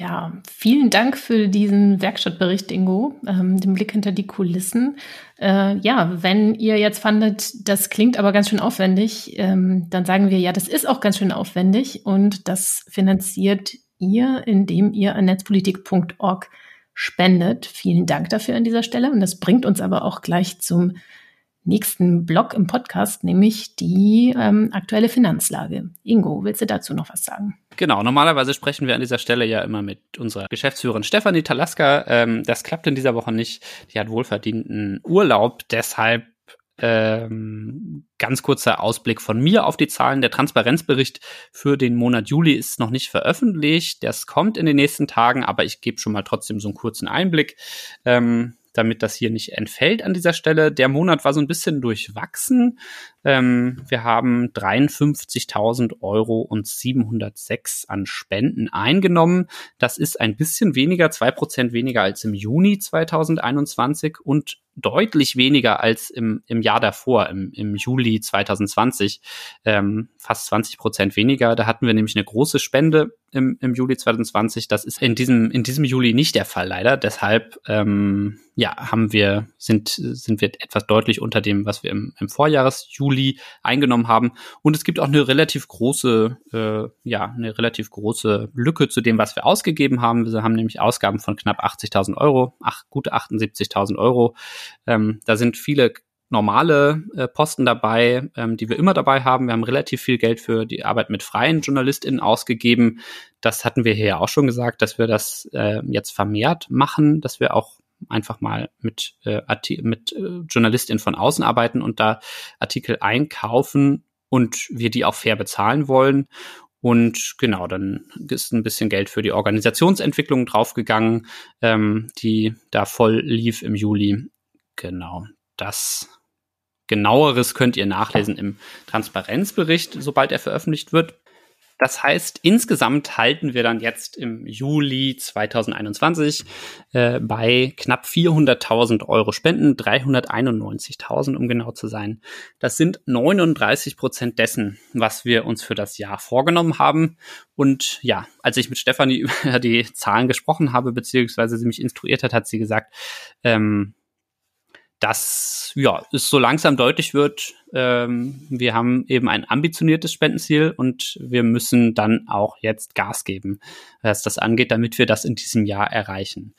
S1: Ja, vielen Dank für diesen Werkstattbericht, Ingo, ähm, den Blick hinter die Kulissen. Äh, ja, wenn ihr jetzt fandet, das klingt aber ganz schön aufwendig, ähm, dann sagen wir, ja, das ist auch ganz schön aufwendig und das finanziert ihr, indem ihr an netzpolitik.org spendet. Vielen Dank dafür an dieser Stelle und das bringt uns aber auch gleich zum nächsten Blog im Podcast, nämlich die ähm, aktuelle Finanzlage. Ingo, willst du dazu noch was sagen?
S2: Genau, normalerweise sprechen wir an dieser Stelle ja immer mit unserer Geschäftsführerin Stefanie Talaska. Ähm, das klappt in dieser Woche nicht. Die hat wohlverdienten Urlaub, deshalb ähm, ganz kurzer Ausblick von mir auf die Zahlen. Der Transparenzbericht für den Monat Juli ist noch nicht veröffentlicht. Das kommt in den nächsten Tagen, aber ich gebe schon mal trotzdem so einen kurzen Einblick. Ähm, damit das hier nicht entfällt an dieser Stelle. Der Monat war so ein bisschen durchwachsen. Ähm, wir haben 53.000 Euro und 706 an Spenden eingenommen. Das ist ein bisschen weniger, zwei Prozent weniger als im Juni 2021 und deutlich weniger als im, im Jahr davor, im, im Juli 2020, ähm, fast 20 Prozent weniger. Da hatten wir nämlich eine große Spende im, im Juli 2020. Das ist in diesem, in diesem Juli nicht der Fall, leider. Deshalb ähm, ja, haben wir, sind, sind wir etwas deutlich unter dem, was wir im, im Vorjahres-Juli eingenommen haben. Und es gibt auch eine relativ große, äh, ja, eine relativ große Lücke zu dem, was wir ausgegeben haben. Wir haben nämlich Ausgaben von knapp 80.000 Euro, ach, gute 78.000 Euro. Ähm, da sind viele normale äh, Posten dabei, ähm, die wir immer dabei haben. Wir haben relativ viel Geld für die Arbeit mit freien JournalistInnen ausgegeben. Das hatten wir hier ja auch schon gesagt, dass wir das äh, jetzt vermehrt machen, dass wir auch einfach mal mit, äh, mit äh, JournalistInnen von außen arbeiten und da Artikel einkaufen und wir die auch fair bezahlen wollen. Und genau, dann ist ein bisschen Geld für die Organisationsentwicklung draufgegangen, ähm, die da voll lief im Juli. Genau, das genaueres könnt ihr nachlesen im Transparenzbericht, sobald er veröffentlicht wird. Das heißt, insgesamt halten wir dann jetzt im Juli 2021 äh, bei knapp 400.000 Euro Spenden, 391.000 um genau zu sein. Das sind 39 Prozent dessen, was wir uns für das Jahr vorgenommen haben. Und ja, als ich mit Stefanie über die Zahlen gesprochen habe, beziehungsweise sie mich instruiert hat, hat sie gesagt, ähm, dass ja, es so langsam deutlich wird, ähm, wir haben eben ein ambitioniertes Spendenziel und wir müssen dann auch jetzt Gas geben, was das angeht, damit wir das in diesem Jahr erreichen.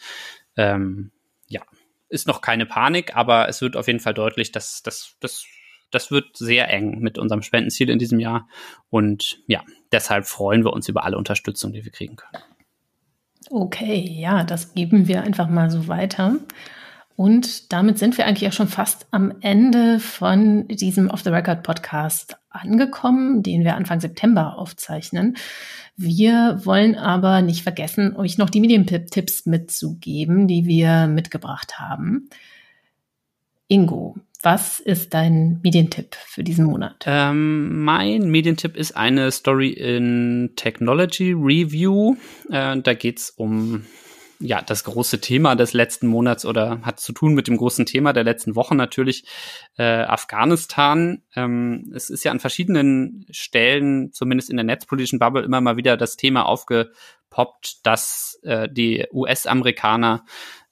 S2: Ähm, ja, ist noch keine Panik, aber es wird auf jeden Fall deutlich, dass das, das, das wird sehr eng mit unserem Spendenziel in diesem Jahr. Und ja, deshalb freuen wir uns über alle Unterstützung, die wir kriegen können.
S1: Okay, ja, das geben wir einfach mal so weiter. Und damit sind wir eigentlich auch schon fast am Ende von diesem Off the Record Podcast angekommen, den wir Anfang September aufzeichnen. Wir wollen aber nicht vergessen, euch noch die Medientipps mitzugeben, die wir mitgebracht haben. Ingo, was ist dein Medientipp für diesen Monat?
S2: Ähm, mein Medientipp ist eine Story in Technology Review. Äh, da geht's um ja, das große Thema des letzten Monats oder hat zu tun mit dem großen Thema der letzten Wochen natürlich äh, Afghanistan. Ähm, es ist ja an verschiedenen Stellen, zumindest in der netzpolitischen Bubble, immer mal wieder das Thema aufgepoppt, dass äh, die US-Amerikaner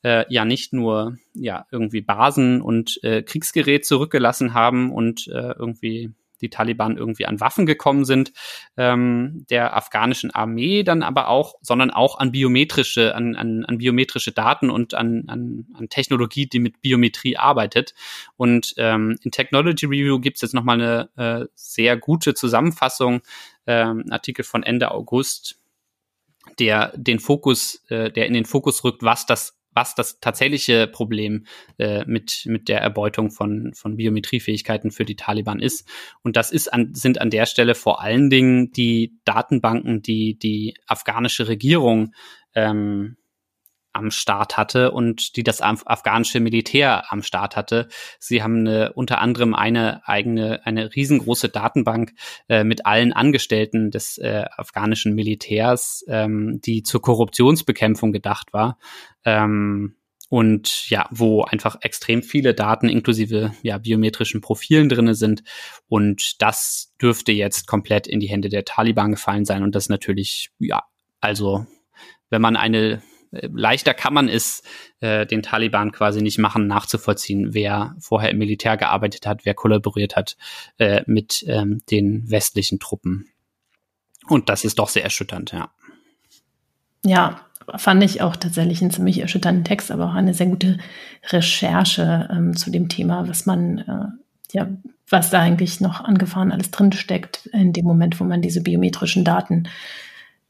S2: äh, ja nicht nur ja irgendwie Basen und äh, Kriegsgerät zurückgelassen haben und äh, irgendwie die Taliban irgendwie an Waffen gekommen sind, ähm, der afghanischen Armee dann aber auch, sondern auch an biometrische, an, an, an biometrische Daten und an, an, an Technologie, die mit Biometrie arbeitet. Und ähm, in Technology Review gibt es jetzt nochmal eine äh, sehr gute Zusammenfassung, ähm, Artikel von Ende August, der den Fokus, äh, der in den Fokus rückt, was das was das tatsächliche Problem äh, mit, mit der Erbeutung von, von Biometriefähigkeiten für die Taliban ist. Und das ist an, sind an der Stelle vor allen Dingen die Datenbanken, die die afghanische Regierung ähm, am Start hatte und die das afghanische Militär am Start hatte. Sie haben eine, unter anderem eine eigene, eine riesengroße Datenbank äh, mit allen Angestellten des äh, afghanischen Militärs, ähm, die zur Korruptionsbekämpfung gedacht war. Ähm, und ja, wo einfach extrem viele Daten inklusive ja, biometrischen Profilen drinne sind. Und das dürfte jetzt komplett in die Hände der Taliban gefallen sein. Und das natürlich, ja, also wenn man eine leichter kann man es äh, den Taliban quasi nicht machen, nachzuvollziehen, wer vorher im Militär gearbeitet hat, wer kollaboriert hat äh, mit ähm, den westlichen Truppen. Und das ist doch sehr erschütternd, ja.
S1: Ja, fand ich auch tatsächlich einen ziemlich erschütternden Text, aber auch eine sehr gute Recherche ähm, zu dem Thema, was man, äh, ja, was da eigentlich noch angefahren alles drinsteckt in dem Moment, wo man diese biometrischen Daten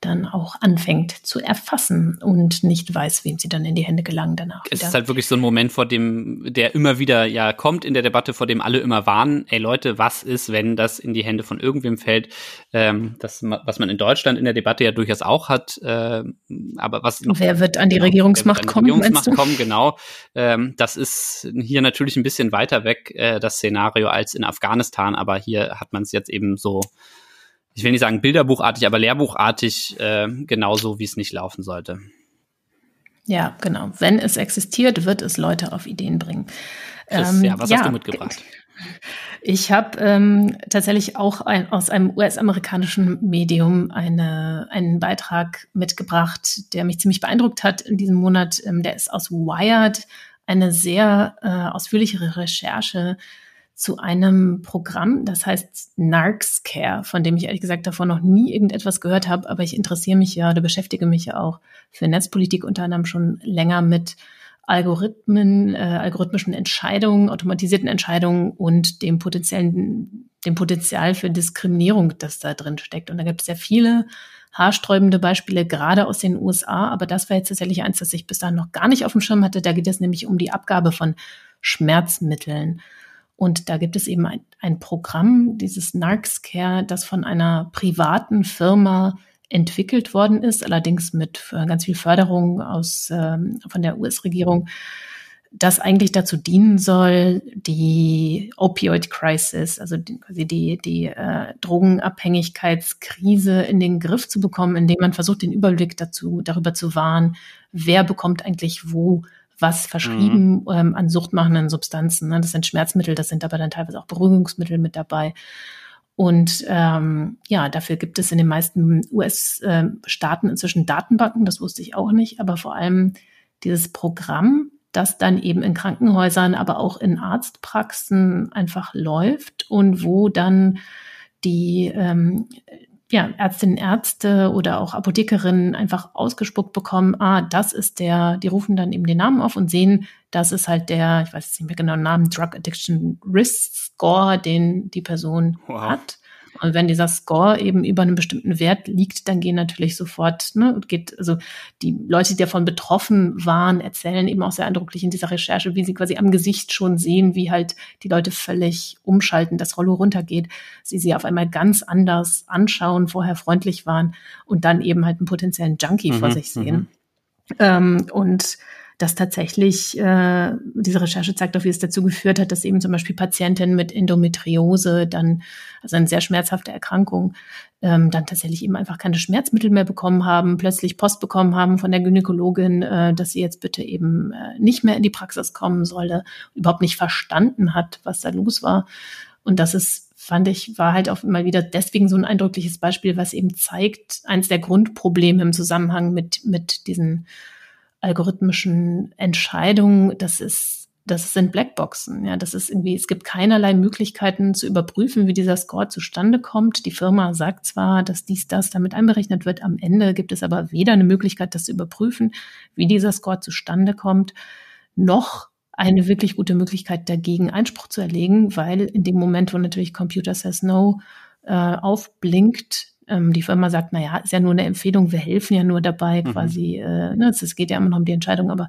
S1: dann auch anfängt zu erfassen und nicht weiß, wem sie dann in die Hände gelangen danach.
S2: Es wieder. ist halt wirklich so ein Moment, vor dem, der immer wieder ja kommt in der Debatte, vor dem alle immer warnen, ey Leute, was ist, wenn das in die Hände von irgendwem fällt? Ähm, das, was man in Deutschland in der Debatte ja durchaus auch hat, äh, aber was
S1: Wer wird an die genau, Regierungsmacht kommen?
S2: Regierungsmacht kommen, genau. Ähm, das ist hier natürlich ein bisschen weiter weg, äh, das Szenario, als in Afghanistan, aber hier hat man es jetzt eben so ich will nicht sagen bilderbuchartig, aber lehrbuchartig, äh, genauso wie es nicht laufen sollte.
S1: Ja, genau. Wenn es existiert, wird es Leute auf Ideen bringen.
S2: Chris, ähm, ja, was ja, hast du mitgebracht?
S1: Ich habe ähm, tatsächlich auch ein, aus einem US-amerikanischen Medium eine, einen Beitrag mitgebracht, der mich ziemlich beeindruckt hat in diesem Monat. Ähm, der ist aus Wired, eine sehr äh, ausführlichere Recherche zu einem Programm, das heißt Narcs Care, von dem ich ehrlich gesagt davor noch nie irgendetwas gehört habe, aber ich interessiere mich ja oder beschäftige mich ja auch für Netzpolitik unter anderem schon länger mit Algorithmen, äh, algorithmischen Entscheidungen, automatisierten Entscheidungen und dem potenziellen, dem Potenzial für Diskriminierung, das da drin steckt. Und da gibt es ja viele haarsträubende Beispiele, gerade aus den USA, aber das war jetzt tatsächlich eins, das ich bis dahin noch gar nicht auf dem Schirm hatte. Da geht es nämlich um die Abgabe von Schmerzmitteln. Und da gibt es eben ein, ein Programm, dieses Narcscare, das von einer privaten Firma entwickelt worden ist, allerdings mit ganz viel Förderung aus, ähm, von der US-Regierung, das eigentlich dazu dienen soll, die Opioid-Crisis, also die, quasi die, die äh, Drogenabhängigkeitskrise in den Griff zu bekommen, indem man versucht, den Überblick dazu, darüber zu wahren, wer bekommt eigentlich wo was verschrieben mhm. ähm, an suchtmachenden Substanzen. Ne? Das sind Schmerzmittel, das sind aber dann teilweise auch Beruhigungsmittel mit dabei. Und ähm, ja, dafür gibt es in den meisten US-Staaten inzwischen Datenbanken, das wusste ich auch nicht, aber vor allem dieses Programm, das dann eben in Krankenhäusern, aber auch in Arztpraxen einfach läuft und wo dann die ähm, ja, Ärztinnen, Ärzte oder auch Apothekerinnen einfach ausgespuckt bekommen, ah, das ist der, die rufen dann eben den Namen auf und sehen, das ist halt der, ich weiß nicht mehr genau den Namen, Drug Addiction Risk Score, den die Person wow. hat. Und wenn dieser Score eben über einem bestimmten Wert liegt, dann gehen natürlich sofort, ne, geht, also die Leute, die davon betroffen waren, erzählen eben auch sehr eindrücklich in dieser Recherche, wie sie quasi am Gesicht schon sehen, wie halt die Leute völlig umschalten, das Rollo runtergeht, sie sie auf einmal ganz anders anschauen, vorher freundlich waren und dann eben halt einen potenziellen Junkie mhm, vor sich sehen. Mhm. Ähm, und dass tatsächlich äh, diese Recherche zeigt auch, wie es dazu geführt hat, dass eben zum Beispiel Patientinnen mit Endometriose dann, also eine sehr schmerzhafte Erkrankung, ähm, dann tatsächlich eben einfach keine Schmerzmittel mehr bekommen haben, plötzlich Post bekommen haben von der Gynäkologin, äh, dass sie jetzt bitte eben äh, nicht mehr in die Praxis kommen solle, überhaupt nicht verstanden hat, was da los war. Und das ist, fand ich, war halt auch immer wieder deswegen so ein eindrückliches Beispiel, was eben zeigt, eins der Grundprobleme im Zusammenhang mit, mit diesen algorithmischen Entscheidungen, das ist, das sind Blackboxen. Ja, das ist irgendwie, es gibt keinerlei Möglichkeiten zu überprüfen, wie dieser Score zustande kommt. Die Firma sagt zwar, dass dies, das damit einberechnet wird. Am Ende gibt es aber weder eine Möglichkeit, das zu überprüfen, wie dieser Score zustande kommt, noch eine wirklich gute Möglichkeit dagegen Einspruch zu erlegen, weil in dem Moment, wo natürlich Computer Says No äh, aufblinkt, ähm, die Firma sagt, naja, ist ja nur eine Empfehlung, wir helfen ja nur dabei, mhm. quasi, äh, ne, es geht ja immer noch um die Entscheidung, aber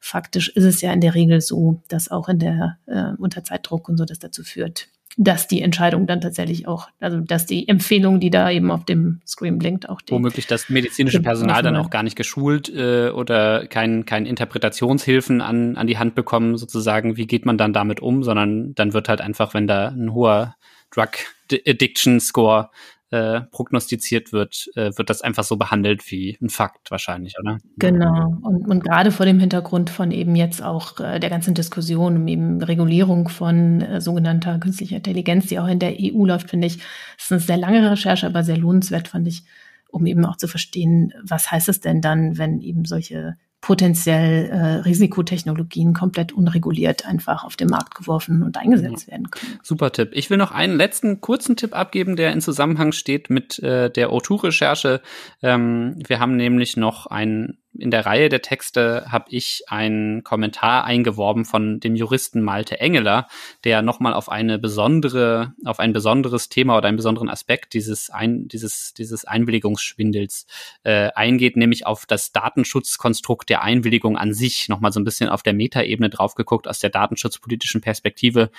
S1: faktisch ist es ja in der Regel so, dass auch in der äh, unter Zeitdruck und so das dazu führt, dass die Entscheidung dann tatsächlich auch, also dass die Empfehlung, die da eben auf dem Screen blinkt, auch die
S2: womöglich das medizinische Personal dann auch gar nicht geschult äh, oder kein, kein Interpretationshilfen an, an die Hand bekommen, sozusagen, wie geht man dann damit um, sondern dann wird halt einfach, wenn da ein hoher Drug Addiction Score äh, prognostiziert wird, äh, wird das einfach so behandelt wie ein Fakt wahrscheinlich, oder?
S1: Genau. Und, und gerade vor dem Hintergrund von eben jetzt auch äh, der ganzen Diskussion um eben Regulierung von äh, sogenannter künstlicher Intelligenz, die auch in der EU läuft, finde ich, ist eine sehr lange Recherche, aber sehr lohnenswert, fand ich, um eben auch zu verstehen, was heißt es denn dann, wenn eben solche potenziell äh, Risikotechnologien komplett unreguliert einfach auf den Markt geworfen und eingesetzt werden können.
S2: Super Tipp. Ich will noch einen letzten kurzen Tipp abgeben, der in Zusammenhang steht mit äh, der O2-Recherche. Ähm, wir haben nämlich noch einen in der Reihe der Texte habe ich einen Kommentar eingeworben von dem Juristen Malte Engeler, der nochmal auf eine besondere, auf ein besonderes Thema oder einen besonderen Aspekt dieses, ein, dieses, dieses Einwilligungsschwindels äh, eingeht, nämlich auf das Datenschutzkonstrukt der Einwilligung an sich, nochmal so ein bisschen auf der Metaebene drauf geguckt, aus der datenschutzpolitischen Perspektive.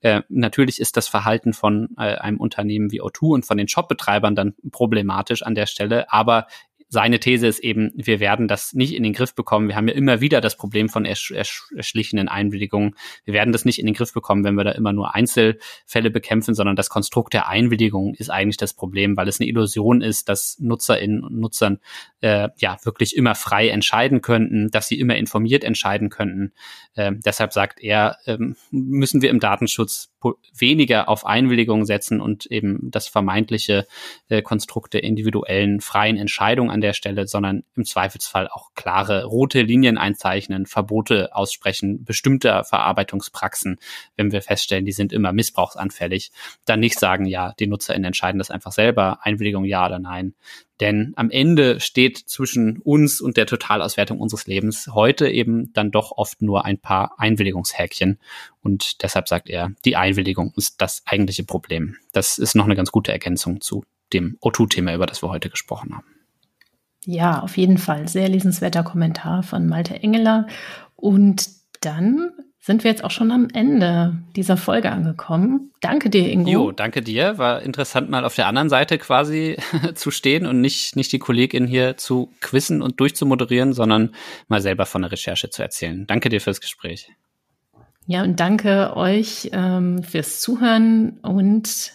S2: Äh, natürlich ist das Verhalten von äh, einem Unternehmen wie O2 und von den Shopbetreibern dann problematisch an der Stelle, aber seine These ist eben, wir werden das nicht in den Griff bekommen. Wir haben ja immer wieder das Problem von ersch ersch erschlichenen Einwilligungen. Wir werden das nicht in den Griff bekommen, wenn wir da immer nur Einzelfälle bekämpfen, sondern das Konstrukt der Einwilligung ist eigentlich das Problem, weil es eine Illusion ist, dass Nutzerinnen und Nutzern äh, ja wirklich immer frei entscheiden könnten, dass sie immer informiert entscheiden könnten. Äh, deshalb sagt er, äh, müssen wir im Datenschutz weniger auf Einwilligung setzen und eben das vermeintliche äh, Konstrukt der individuellen freien Entscheidung an der Stelle, sondern im Zweifelsfall auch klare rote Linien einzeichnen, Verbote aussprechen, bestimmter Verarbeitungspraxen, wenn wir feststellen, die sind immer missbrauchsanfällig, dann nicht sagen, ja, die NutzerInnen entscheiden das einfach selber, Einwilligung ja oder nein, denn am Ende steht zwischen uns und der Totalauswertung unseres Lebens heute eben dann doch oft nur ein paar Einwilligungshäkchen. Und deshalb sagt er, die Einwilligung ist das eigentliche Problem. Das ist noch eine ganz gute Ergänzung zu dem O2-Thema, über das wir heute gesprochen haben.
S1: Ja, auf jeden Fall. Sehr lesenswerter Kommentar von Malte Engeler. Und dann sind wir jetzt auch schon am Ende dieser Folge angekommen. Danke dir, Ingo.
S2: Jo, danke dir. War interessant, mal auf der anderen Seite quasi zu stehen und nicht, nicht die Kollegin hier zu quizzen und durchzumoderieren, sondern mal selber von der Recherche zu erzählen. Danke dir fürs Gespräch.
S1: Ja, und danke euch ähm, fürs Zuhören und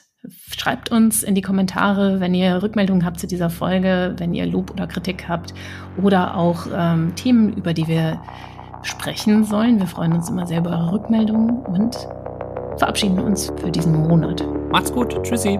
S1: schreibt uns in die Kommentare, wenn ihr Rückmeldungen habt zu dieser Folge, wenn ihr Lob oder Kritik habt oder auch ähm, Themen, über die wir sprechen sollen. Wir freuen uns immer sehr über eure Rückmeldungen und verabschieden uns für diesen Monat.
S2: Macht's gut. Tschüssi.